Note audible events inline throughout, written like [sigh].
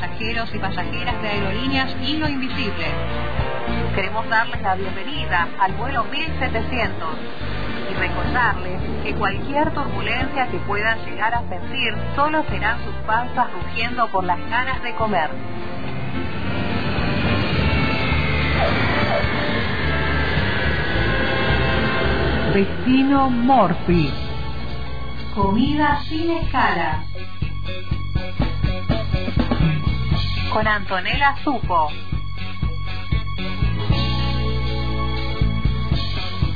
pasajeros y pasajeras de aerolíneas Hilo Invisible. Queremos darles la bienvenida al vuelo 1700 y recordarles que cualquier turbulencia que puedan llegar a sentir solo serán sus panzas rugiendo por las ganas de comer. Destino Morphy. Comida sin escala. Con Antonella Supo.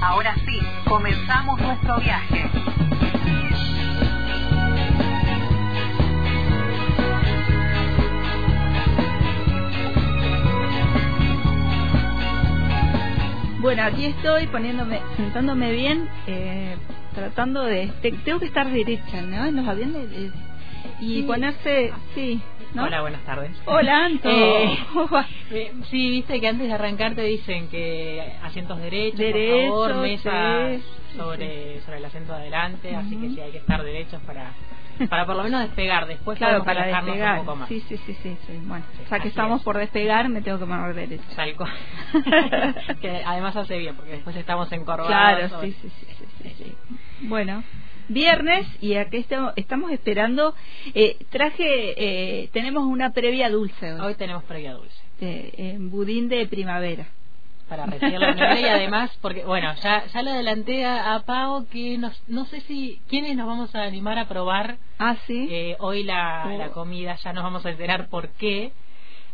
Ahora sí, comenzamos nuestro viaje. Bueno, aquí estoy poniéndome, sentándome bien, eh, tratando de, tengo que estar derecha, ¿no? En los aviones y ponerse, sí. ¿no? Hola, buenas tardes. Hola, Anto. Eh, [laughs] sí, viste que antes de arrancar te dicen que asientos derechos, Derechos, por favor, mesas sí, sobre, sobre el asiento de adelante, así que sí hay que estar derechos para para por lo menos despegar. Después claro, para despegar. un poco más. Sí, sí, sí, sí, sí. Bueno, Sí, ya que así estamos es. por despegar, me tengo que. Tal cual. [laughs] [laughs] que además hace bien, porque después estamos encorvados. Claro, o- sí, sí, sí, sí, sí, sí. Bueno, viernes y aquí estamos, estamos esperando. Eh, traje, eh, tenemos una previa dulce hoy, Hoy tenemos previa dulce. eh, en budín de primavera. para recibir la nevera y además porque bueno ya ya le adelanté a, a Pau que nos, no sé si quiénes nos vamos a animar a probar Ah, sí. eh, hoy la, Oh. la comida ya nos vamos a enterar por qué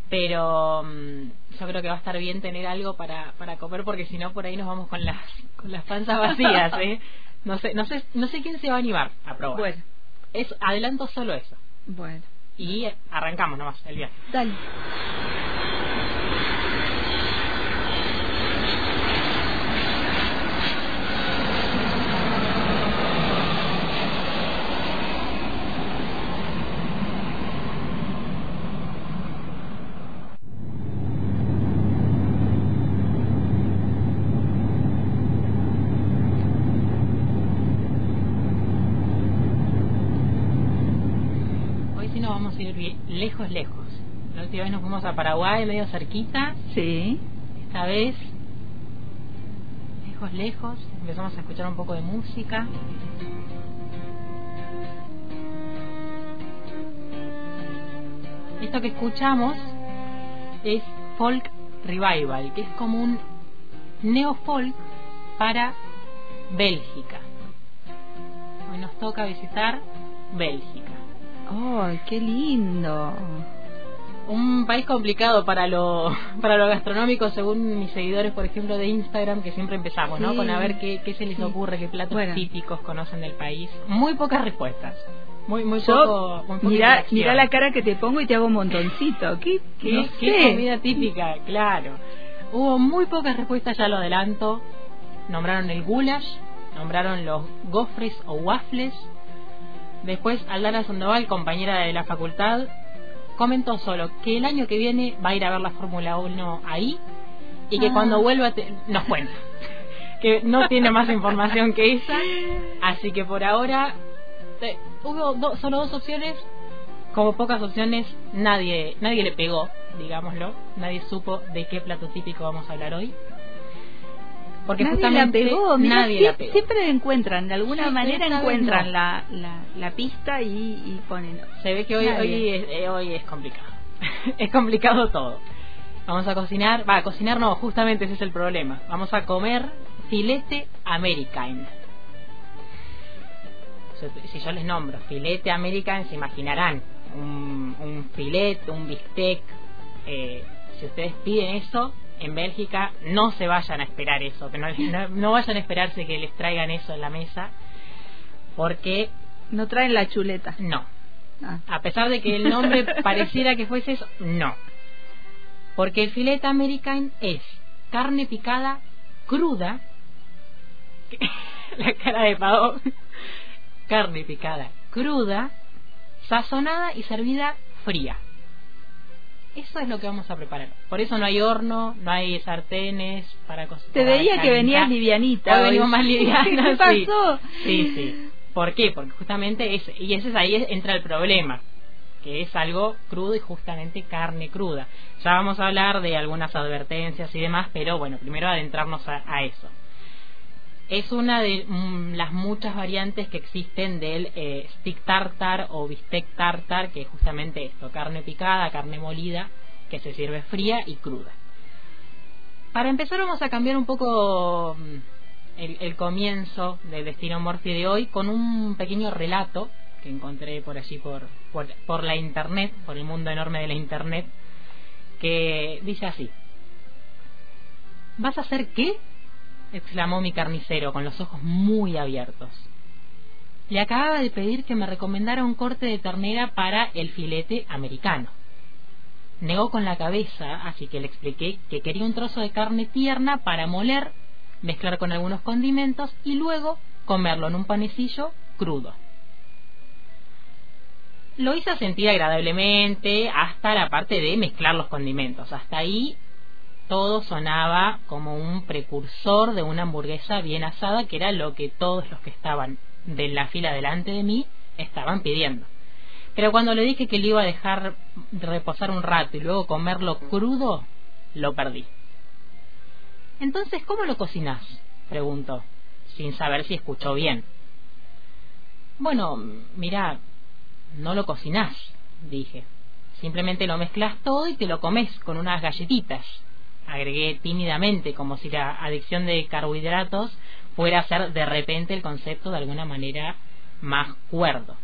pero mm, yo creo que va a estar bien tener algo para para comer porque si no por ahí nos vamos con las con las panzas vacías ¿eh? [laughs] no sé no sé no sé quién se va a animar a probar Bueno, es adelanto solo eso bueno. y arrancamos nomás el viaje Dale. hoy sí nos vamos a ir bien- lejos lejos la última vez nos fuimos a Paraguay medio cerquita Sí. Esta vez, lejos, lejos, empezamos a escuchar un poco de música. Esto que escuchamos es folk revival, que es como un neofolk para Bélgica. Hoy nos toca visitar Bélgica. ¡Ay, qué lindo! Un país complicado para lo [laughs] para lo gastronómico, según mis seguidores, por ejemplo, de Instagram, que siempre empezamos, ¿no? Con a ver qué, qué se les Sí. ocurre, qué platos Bueno. típicos conocen del país. Muy pocas respuestas. Muy muy Yo, poco. Muy interacción. mira la cara que te pongo y te hago un montoncito. ¿Qué, ¿Qué, no qué comida típica? Claro. Hubo muy pocas respuestas, ya lo adelanto. Nombraron el goulash, nombraron los gofres o waffles. Después, Aldana Sandoval, compañera de la facultad, comentó solo que el año que viene va a ir a ver la Fórmula 1 ahí y que Ah. cuando vuelva te- nos cuenta. que no tiene más información que esa. Así que por ahora eh, hubo do- solo dos opciones. Como pocas opciones, nadie nadie le pegó, digámoslo. Nadie supo de qué plato típico vamos a hablar hoy. Porque nadie justamente la pegó, mirá, nadie sie- la pegó. Siempre encuentran, de alguna Sí, manera encuentran no. la, la, la pista y, y ponen. Se ve que hoy, Nadie. hoy, es, eh, hoy es complicado. [laughs] es complicado todo. Vamos a cocinar, va, a cocinar no, justamente ese es el problema. Vamos a comer filete american. Si- Si yo les nombro filete american, se imaginarán un, un filete, un bistec. Eh, si ustedes piden eso, en Bélgica no se vayan a esperar eso, que no, [laughs] no, no vayan a esperarse que les traigan eso en la mesa, porque No traen la chuleta. no, Ah. a pesar de que el nombre [laughs] pareciera que fuese eso, no. Porque el filete american es carne picada cruda. [laughs] La cara de pavo. Carne picada cruda, sazonada y servida fría. Eso es lo que vamos a preparar. Por eso no hay horno, no hay sartenes para cocinar. Te veía que venías livianita. Hoy venimos más [laughs] livianas, ¿Qué pasó? Sí, sí. ¿Por qué? Porque justamente ese, y ese es ahí entra el problema. que es algo crudo y justamente carne cruda. Ya vamos a hablar de algunas advertencias y demás, pero bueno, primero adentrarnos a, eso. Es una de mm, las muchas variantes que existen del eh, stick tartar o bistec tartar, que es justamente esto, carne picada, carne molida, que se sirve fría y cruda. Para empezar vamos a cambiar un poco mm, el, comienzo del Destino Morphy de hoy con un pequeño relato que encontré por allí por, por, la internet, por el mundo enorme de la internet, que dice así. ¿Vas a hacer qué? Exclamó mi carnicero con los ojos muy abiertos. Le acababa de pedir que me recomendara un corte de ternera para el filete americano. Negó con la cabeza, así que le expliqué que quería un trozo de carne tierna para moler, mezclar con algunos condimentos y luego comerlo en un panecillo crudo lo hizo sentir agradablemente hasta la parte de mezclar los condimentos. Hasta ahí todo sonaba como un precursor de una hamburguesa bien asada, que era lo que todos los que estaban de la fila delante de mí estaban pidiendo. Pero cuando le dije que le iba a dejar reposar un rato y luego comerlo crudo, lo perdí. Entonces, ¿cómo lo cocinás? preguntó, sin saber si escuchó bien. Bueno, mira, no lo cocinás, dije. Simplemente lo mezclas todo y te lo comes con unas galletitas. Agregué tímidamente, como si la adicción de carbohidratos fuera a ser de repente el concepto de alguna manera más cuerdo.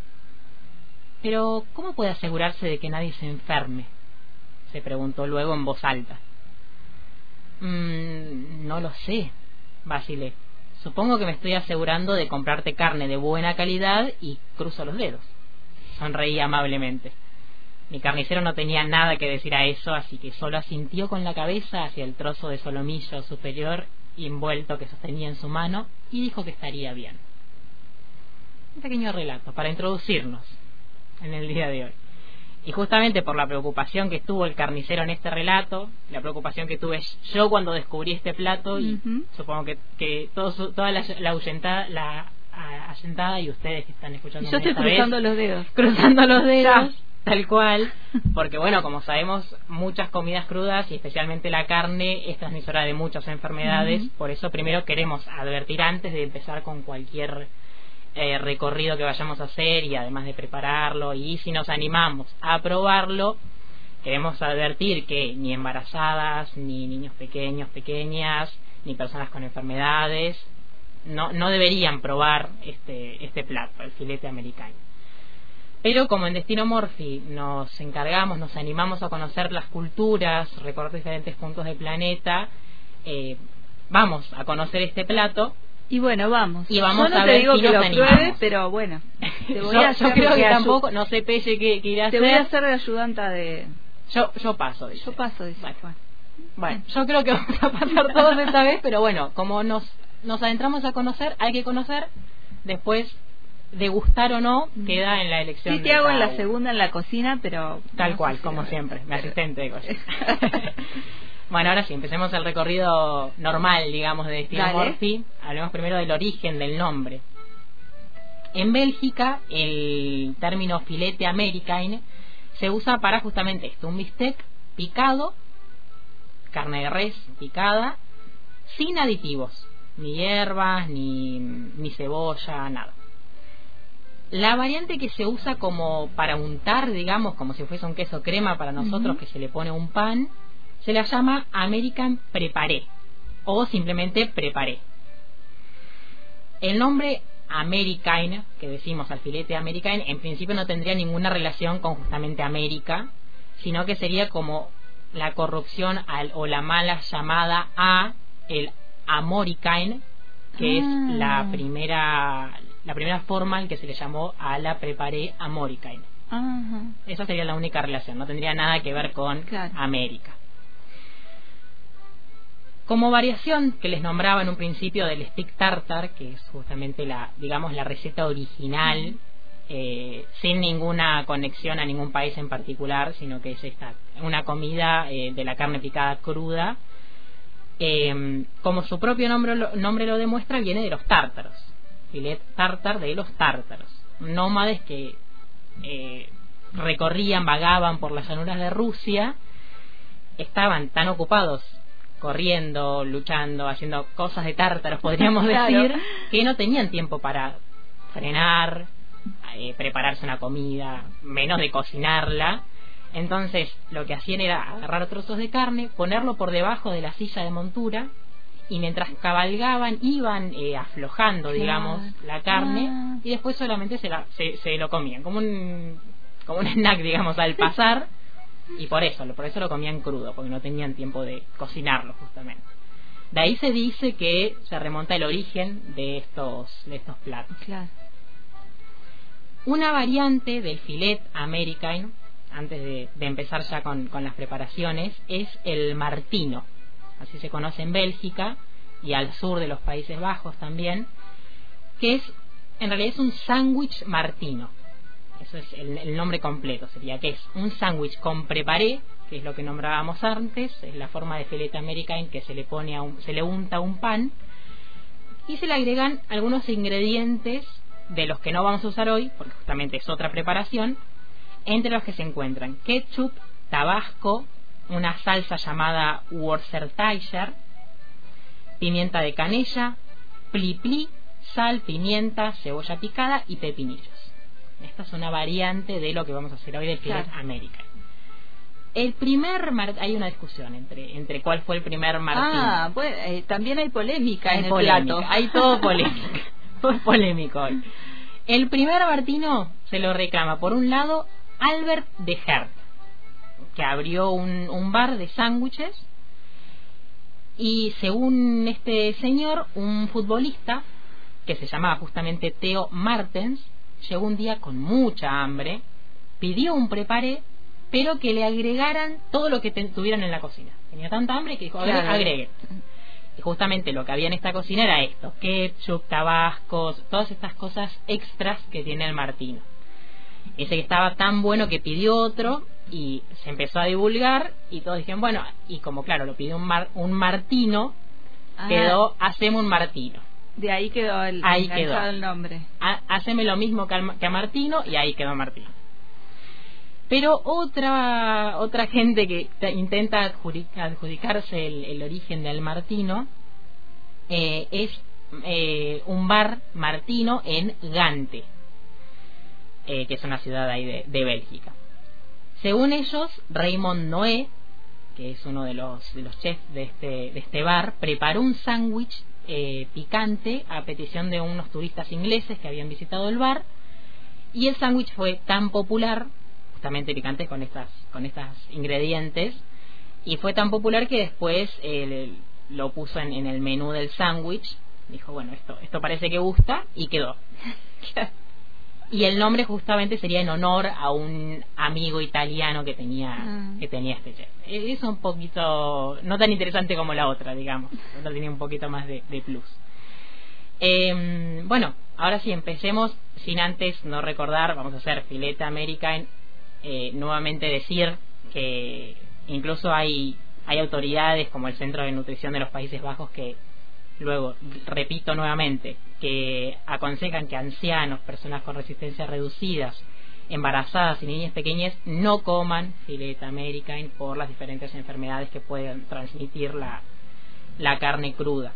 Pero, ¿cómo puede asegurarse de que nadie se enferme? se preguntó luego en voz alta. Mm, no lo sé, vacilé. Supongo que me estoy asegurando de comprarte carne de buena calidad y cruzo los dedos. Sonreí amablemente. Mi carnicero no tenía nada que decir a eso, así que solo asintió con la cabeza hacia el trozo de solomillo superior envuelto que sostenía en su mano y dijo que estaría bien. Un pequeño relato para introducirnos en el día de hoy. Y justamente por la preocupación que tuvo el carnicero en este relato, la preocupación que tuve yo cuando descubrí este plato, y supongo que, que toda la, la, ahuyentada, la asentada y ustedes que están escuchando. Yo estoy cruzando los dedos. Cruzando los dedos. Tal cual, porque bueno, como sabemos, muchas comidas crudas y especialmente la carne es transmisora de muchas enfermedades, por eso primero queremos advertir antes de empezar con cualquier eh, recorrido que vayamos a hacer y además de prepararlo. Y si nos animamos a probarlo, queremos advertir que ni embarazadas, ni niños pequeños, pequeñas, ni personas con enfermedades, no, no deberían probar este, este plato, el filete americano. Pero como en Destino Morphy nos encargamos, nos animamos a conocer las culturas, recorrer diferentes puntos del planeta, eh, vamos a conocer este plato. Y bueno, vamos. Y vamos no a ver digo si que nos lo pruebe, pero bueno. [laughs] yo, creo que tampoco, no sé Pelle que, que irá a Te voy a hacer de ayudanta de... Yo, yo paso, Yo paso, dice. bueno, yo creo que vamos a pasar [laughs] todos esta vez, pero bueno, como nos nos adentramos a conocer, hay que conocer, después de gustar o no, queda en la elección. Sí, te hago en la segunda en la cocina, pero... Tal cual, como siempre, mi asistente de cocina. [laughs] bueno, ahora sí, empecemos el recorrido normal, digamos, de estilo Morphy. Hablemos primero del origen del nombre. En Bélgica, el término filete americano se usa para justamente esto, un bistec picado, carne de res picada, sin aditivos ni hierbas, ni, ni cebolla, nada. La variante que se usa como para untar, digamos, como si fuese un queso crema para nosotros que se le pone un pan, se la llama American Preparé o simplemente Preparé. El nombre American, que decimos al filete American, en principio no tendría ninguna relación con justamente América, sino que sería como la corrupción al, o la mala llamada a el Amoricain, que es ah. la primera la primera forma en que se le llamó a la preparé Amoricain. Esa sería la única relación, no tendría nada que ver con América. Como variación que les nombraba en un principio del stick tartar, que es justamente la, digamos, la receta original, eh, sin ninguna conexión a ningún país en particular, sino que es esta, una comida eh, de la carne picada cruda, eh, como su propio nombre lo, nombre lo demuestra, viene de los tártaros. Filet tártar de los tártaros. Nómades que eh, recorrían, vagaban por las llanuras de Rusia, estaban tan ocupados corriendo, luchando, haciendo cosas de tártaros, podríamos [laughs] decir, que no tenían tiempo para frenar, eh, prepararse una comida, menos de cocinarla. Entonces, lo que hacían era agarrar trozos de carne, ponerlo por debajo de la silla de montura y mientras cabalgaban iban eh, aflojando, digamos, la carne ah. y después solamente se, la, se, se, lo comían, como un, como un [laughs] snack, digamos, al pasar y por eso, por eso lo comían crudo, porque no tenían tiempo de cocinarlo justamente. De ahí se dice que se remonta el origen de estos, de estos platos. Una variante del filet americano, antes de, empezar ya con, con las preparaciones, es el martino así se conoce en Bélgica y al sur de los Países Bajos también, que es, en realidad es un sándwich martino. Eso es el, nombre completo, sería que es un sándwich con preparé, que es lo que nombrábamos antes, es la forma de filete americano que se le pone a un, se le unta un pan y se le agregan algunos ingredientes de los que no vamos a usar hoy, porque justamente es otra preparación, entre los que se encuentran ketchup, tabasco, una salsa llamada Worcestershire, pimienta de canella, pli pli, sal, pimienta, cebolla picada y pepinillos. Esta es una variante de lo que vamos a hacer hoy del filet América. El primer hay una discusión entre entre cuál fue el primer martino. Ah, pues eh, también hay polémica en el plato. Hay todo [laughs] polémica, todo polémico hoy. El primer martino se lo reclama por un lado Albert de Hert que abrió un, un bar de sándwiches y según este señor, un futbolista que se llamaba justamente Theo Martens, llegó un día con mucha hambre, pidió un preparé, pero que le agregaran todo lo que tuvieran en la cocina. Tenía tanta hambre que dijo, agregue. Y justamente lo que había en esta cocina era esto, ketchup, tabascos, todas estas cosas extras que tiene el martino. Ese que estaba tan bueno que pidió otro y se empezó a divulgar y todos dijeron, bueno, y como claro, lo pidió un, mar, un martino, ah. quedó, hacemos un martino. De ahí quedó el, ahí quedó. el nombre. haceme lo mismo que, a Martino y ahí quedó Martino. Pero otra otra gente que intenta adjudicarse el, origen del Martino eh, es eh, un bar Martino en Gante, eh, que es una ciudad ahí de Bélgica. Según ellos, Raymond Noé, que es uno de los, de los chefs de este, de este bar, preparó un sándwich eh, picante a petición de unos turistas ingleses que habían visitado el bar y el sándwich fue tan popular, justamente picante con estas, con estas ingredientes, y fue tan popular que después eh, lo puso en, en el menú del sándwich. Dijo, bueno, esto, esto parece que gusta y quedó. [laughs] y el nombre justamente sería en honor a un amigo italiano que tenía ah. que tenía este chef e-, es un poquito no tan interesante como la otra digamos no tenía un poquito más de, plus em, bueno ahora sí empecemos sin antes no recordar vamos a hacer fileta american eh, nuevamente decir que incluso hay hay autoridades como el Centro de Nutrición de los Países Bajos que Luego, repito nuevamente, que aconsejan que ancianos, personas con resistencia reducidas, embarazadas y niñas pequeñas no coman fileta american por las diferentes enfermedades que pueden transmitir la, la carne cruda.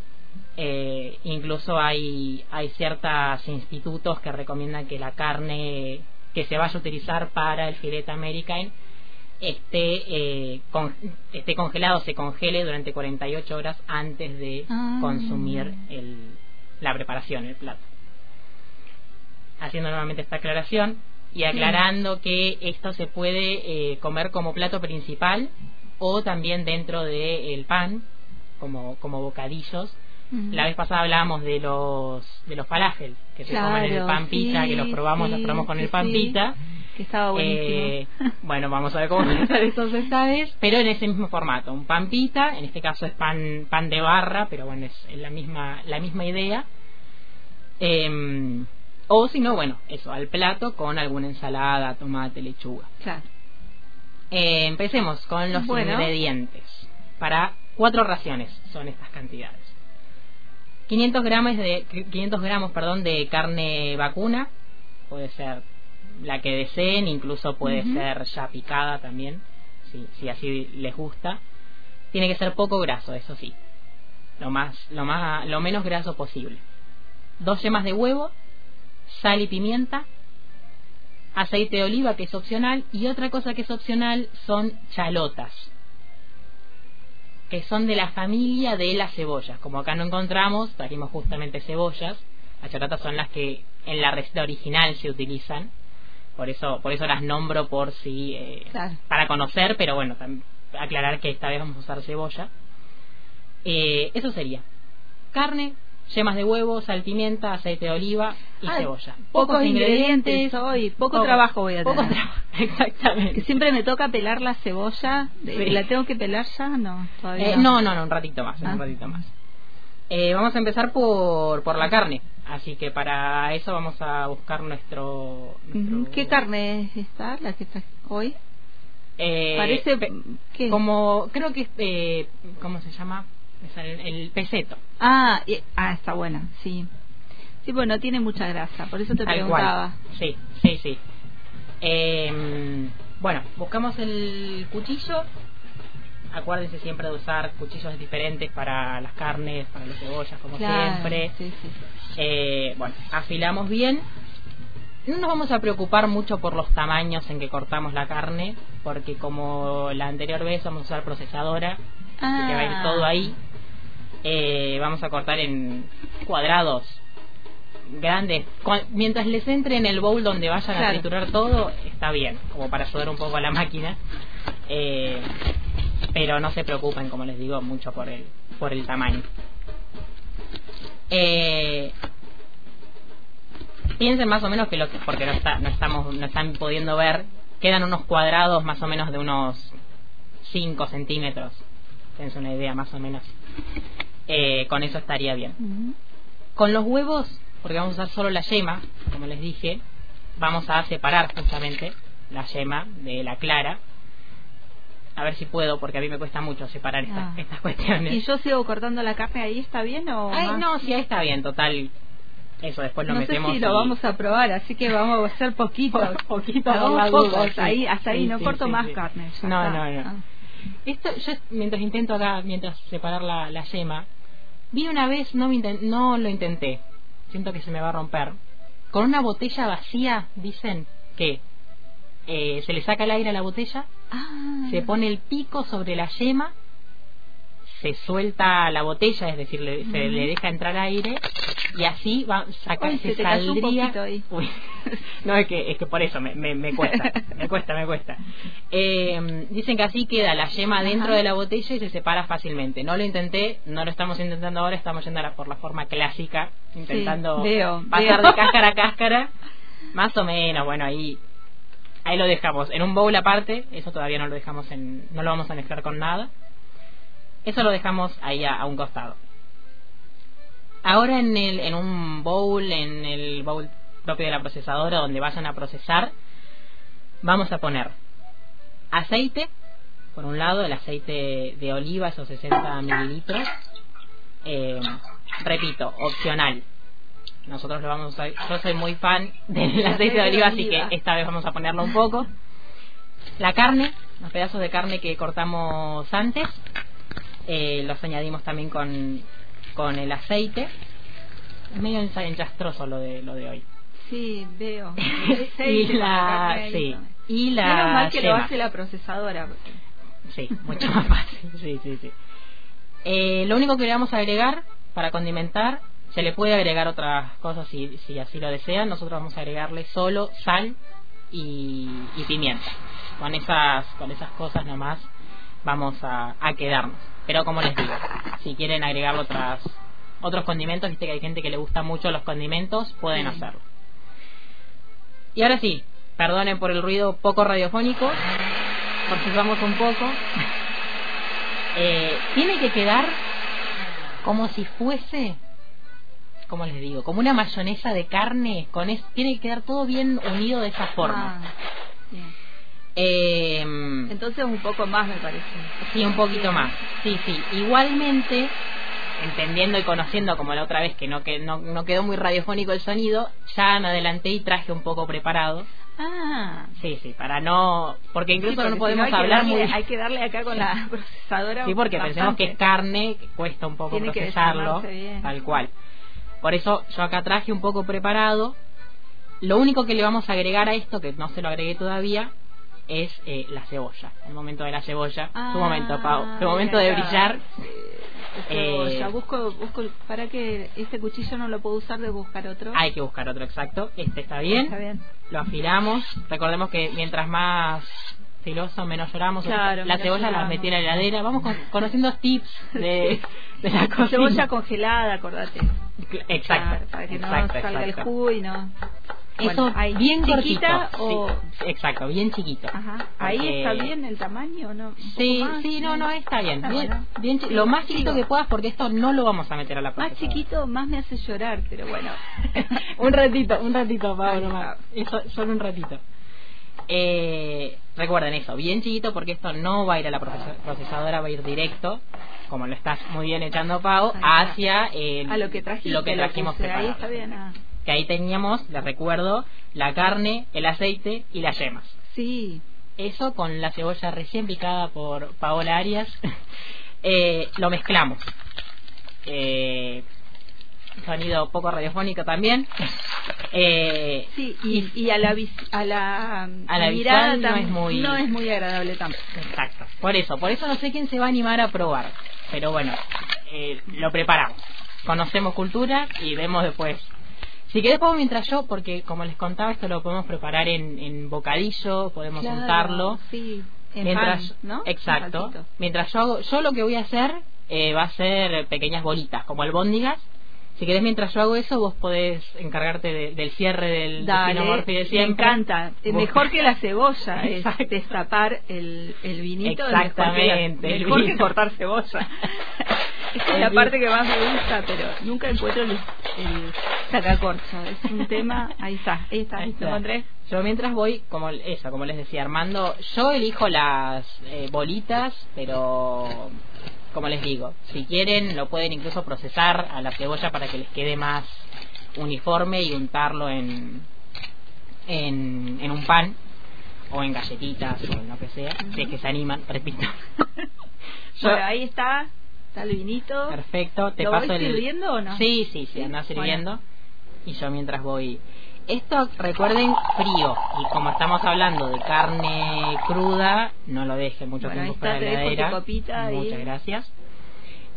Eh, incluso hay, hay ciertos institutos que recomiendan que la carne que se vaya a utilizar para el filete american esté, eh, esté congelado, se congele durante 48 horas antes de ah. consumir el, la preparación, el plato. Haciendo nuevamente esta aclaración y aclarando que esto se puede eh, comer como plato principal o también dentro del pan, como, como bocadillos. La vez pasada hablábamos de los de los falafel que se comen en el pan pita, que los probamos, los probamos con el pan pita que estaba buenísimo. Eh, bueno, vamos a ver cómo a estos esta pero en ese mismo formato, un pan pita, en este caso es pan pan de barra, pero bueno, es la misma la misma idea. Em, o si no, bueno, eso, al plato con alguna ensalada, tomate, lechuga. Claro. Eh, empecemos con los ingredientes. Para cuatro raciones son estas cantidades. 500 gramos de 500 gramos, perdón, de carne vacuna, puede ser la que deseen, incluso puede ser ya picada también, si, si así les gusta. Tiene que ser poco graso, eso sí, lo más, lo más, lo menos graso posible. Dos yemas de huevo, sal y pimienta, aceite de oliva que es opcional y otra cosa que es opcional son chalotas que son de la familia de las cebollas. Como acá no encontramos, trajimos justamente cebollas. Las chalotas son las que en la receta original se utilizan. Por eso, por eso las nombro por si eh, para conocer, pero bueno, aclarar que esta vez vamos a usar cebolla. Eh, eso sería carne, yemas de huevo, sal, pimienta, aceite de oliva y ah, cebolla. Pocos, ingredientes, hoy, poco, trabajo voy a tener. Poco trabajo, [laughs] exactamente. siempre me toca pelar la cebolla, ¿la tengo que pelar ya? No, todavía eh, no. no, no, un ratito más, un ah. ratito más. Eh, vamos a empezar por, por la carne, así que para eso vamos a buscar nuestro... ¿Qué carne está la que está hoy? Eh, Parece... ¿qué? Como, creo que, eh, ¿cómo se llama? el, peseto. Ah, ah, está buena, sí. Sí, bueno, tiene mucha grasa, por eso te preguntaba. Sí, sí, sí. Em, bueno, buscamos el cuchillo. Acuérdense siempre de usar cuchillos diferentes para las carnes, para las cebollas, como siempre. Sí, sí. Eh, bueno, afilamos bien. No nos vamos a preocupar mucho por los tamaños en que cortamos la carne, porque como la anterior vez vamos a usar procesadora, que va a ir todo ahí. Eh, vamos a cortar en cuadrados grandes. Mientras les entre en el bowl donde vayan a triturar todo, está bien, como para ayudar un poco a la máquina. Eh, pero no se preocupen, como les digo, mucho por el, por el tamaño. Eh, piensen más o menos que lo que, porque no, está, no, estamos, no están pudiendo ver, quedan unos cuadrados más o menos de unos 5 centímetros. Tienes una idea más o menos eh, con eso estaría bien. Con los huevos, porque vamos a usar solo la yema, como les dije, vamos a separar justamente la yema de la clara. A ver si puedo, porque a mí me cuesta mucho separar ah. estas cuestiones. ¿Y yo sigo cortando la carne ahí? ¿Está bien o.? no, sí, ahí está bien, total. Eso después lo metemos. Sé si lo vamos a probar, así que vamos a hacer poquito. [laughs] poquito, hasta ahí, hasta ahí, no corto más carne. no, no, no, ah. Esto, yo mientras intento acá, mientras separar la, la yema, vi una vez, no, no lo intenté, siento que se me va a romper, con una botella vacía, dicen que eh, se le saca el aire a la botella, ah. se pone el pico sobre la yema se suelta la botella, es decir, se le deja entrar aire y así va sacar se, saldría. [laughs] no es que es que por eso me, me, cuesta, me cuesta, me cuesta. Eh, dicen que así queda la yema dentro de la botella y se separa fácilmente. No lo intenté, no lo estamos intentando ahora, estamos yendo por la forma clásica, intentando pasar de cáscara a cáscara, más o menos. Bueno, ahí ahí lo dejamos en un bowl aparte, eso todavía no lo dejamos en, no lo vamos a mezclar con nada eso lo dejamos ahí a, un costado. Ahora en, el, en un bowl, en el bowl propio de la procesadora donde vayan a procesar, vamos a poner aceite, por un lado el aceite de oliva, esos 60 mililitros, eh, repito, opcional. Nosotros lo vamos a yo soy muy fan [laughs] del aceite de oliva, así que esta vez vamos a ponerlo un poco. La carne, los pedazos de carne que cortamos antes, eh, los añadimos también con, con el aceite. Es medio enchastroso lo de, lo de hoy. Sí, veo. [laughs] y la, sí. Y la Menos mal que lo hace la procesadora. Sí, mucho más fácil. Sí, sí, sí. Eh, lo único que le vamos a agregar para condimentar, se le puede agregar otras cosas si, si así lo desean. Nosotros vamos a agregarle solo sal y, y pimienta. Con esas, con esas cosas nomás vamos a, a quedarnos. Pero como les digo, si quieren agregar otras, otros condimentos, viste que hay gente que le gusta mucho los condimentos, pueden hacerlo. Y ahora sí, perdonen por el ruido poco radiofónico, porque vamos un poco. [laughs] Eh, tiene que quedar como si fuese, como les digo, como una mayonesa de carne, con tiene que quedar todo bien unido de esa forma. Ah, eh, Entonces un poco más me parece. Sí, un poquito más. Sí, sí. Igualmente, entendiendo y conociendo como la otra vez que no, que no, no quedó muy radiofónico el sonido, ya me adelanté y traje un poco preparado. Ah. Sí, sí, para no... Porque incluso Sí, porque no podemos hablar darle- muy... Hay que darle acá con la procesadora. Sí, porque pensemos que es bastante. carne, que cuesta un poco Tiene procesarlo, bien. tal cual. Por eso yo acá traje un poco preparado. Lo único que le vamos a agregar a esto, que no se lo agregué todavía, es eh, la cebolla. El momento de la cebolla. Ah, tu momento, Pau. Tu momento de brillar. Eh, Eh, ya busco, busco, para que este cuchillo no lo puedo usar de buscar otro. Hay que buscar otro exacto. Este está bien. Está bien. Lo afilamos. Recordemos que mientras más filoso, menos lloramos. Claro, la menos cebolla la metí en la heladera. Vamos con- conociendo tips de, [laughs] de la cocina. Cebolla congelada, acordate. Exacto. Claro, para que no exacto, salga el exacto. jugo y no. Eso Bueno, ahí, bien chiquita cortito. o Sí, exacto, bien chiquito. Ajá. Ahí Porque- está bien el tamaño, o ¿no? ¿Un poco Sí, más? sí, no, no, está bien. Ah, bien, bueno. bien Sí, lo más chiquito que puedas porque esto no lo vamos a meter a la Más chiquito, más me hace llorar, pero bueno. [laughs] un ratito, un ratito, Pablo. Eso, solo un ratito. Eh, recuerden eso, bien chiquito porque esto no va a ir a la procesa- procesadora, va a ir directo, como lo estás muy bien echando, Pau, hacia el, A lo que trajiste, lo que trajimos puse, Ahí está bien. ah. Que ahí teníamos, les recuerdo, la carne, el aceite y las yemas. Sí, Eso con la cebolla recién picada por Paola Arias. [laughs] Eh, lo mezclamos. Eh, sonido poco radiofónico también. Eh, sí, y, y a la vis- a la, A la mirada no es muy- no es muy agradable tampoco. exacto. Por eso, por eso no sé quién se va a animar a probar. Pero bueno, eh, lo preparamos. Conocemos cultura y vemos después. Si querés, Pau, mientras yo, porque como les contaba, esto lo podemos preparar en, en bocadillo, podemos Claro, untarlo. Sí, en mientras pan, ¿no? exacto mientras yo hago yo lo que voy a hacer eh, va a ser pequeñas bolitas como albóndigas si querés mientras yo hago eso vos podés encargarte de- del cierre del Dale, de me siempre encanta. Eh, Vos- Mejor que la cebolla [laughs] es destapar el, el vinito. Exactamente, Mejor que, [laughs] el la- mejor que cortar cebolla. Esa es la parte que más me gusta, pero nunca encuentro el, el sacacorcho. Es un tema. Ahí está, ahí está. Ahí ¿Lo está. encontré? yo mientras voy como eso como les decía Armando yo elijo las eh, bolitas pero como les digo si quieren lo pueden incluso procesar a la cebolla para que les quede más uniforme y untarlo en en, en un pan o en galletitas o en lo que sea si es que se animan repito [laughs] Yo- Bueno, ahí está. Está el vinito. Perfecto, te ¿Lo paso voy el. sirviendo o no? Sí, sí, sí, ¿Sí? anda Bueno. sirviendo. Y yo mientras voy. Esto, recuerden, frío. Y como estamos hablando de carne cruda, no lo dejen mucho Bueno, tiempo fuera de la heladera. y- Muchas gracias.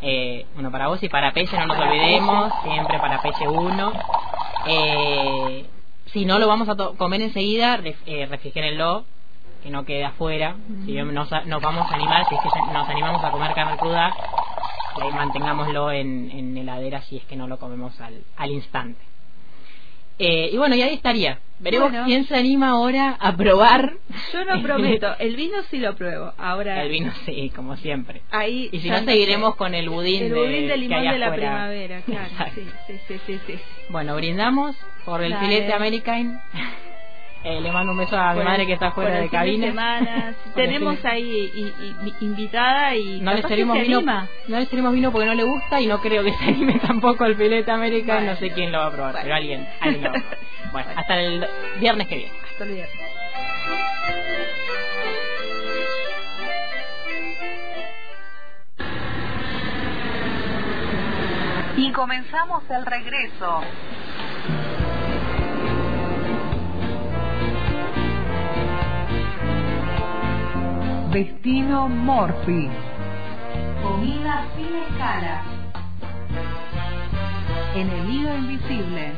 Eh, bueno, para vos y para Pelle no nos Para olvidemos, siempre para Pelle 1. Eh, si no lo vamos a comer enseguida, ref- eh, refrigérenlo, que no quede afuera. Si nos, nos vamos a animar, si es que nos animamos a comer carne cruda, mantengámoslo en, en heladera si es que no lo comemos al, al instante. Eh, y bueno, y ahí estaría. Veremos Bueno. quién se anima ahora a probar. Yo no prometo. [laughs] El vino sí lo pruebo. Ahora. El vino, sí, como siempre. Ahí Y si no, seguiremos con el budín, El de, budín de limón hay de la afuera. primavera, claro. [laughs] Sí, sí, sí, sí, sí. Bueno, brindamos por el Dale. filete American. Eh, le mando un beso a mi madre que está fuera de cabina. [laughs] Tenemos ahí invitada y No le servimos se vino, anima. no le servimos vino porque no le gusta y no creo que se anime [laughs] tampoco el filete American. Bueno. No sé quién lo va a probar, pero alguien, alguien lo va a [laughs] Bueno. hasta el viernes que viene. Hasta el viernes. Y comenzamos el regreso. Destino Morphy. Comida sin escala. En el hilo invisible.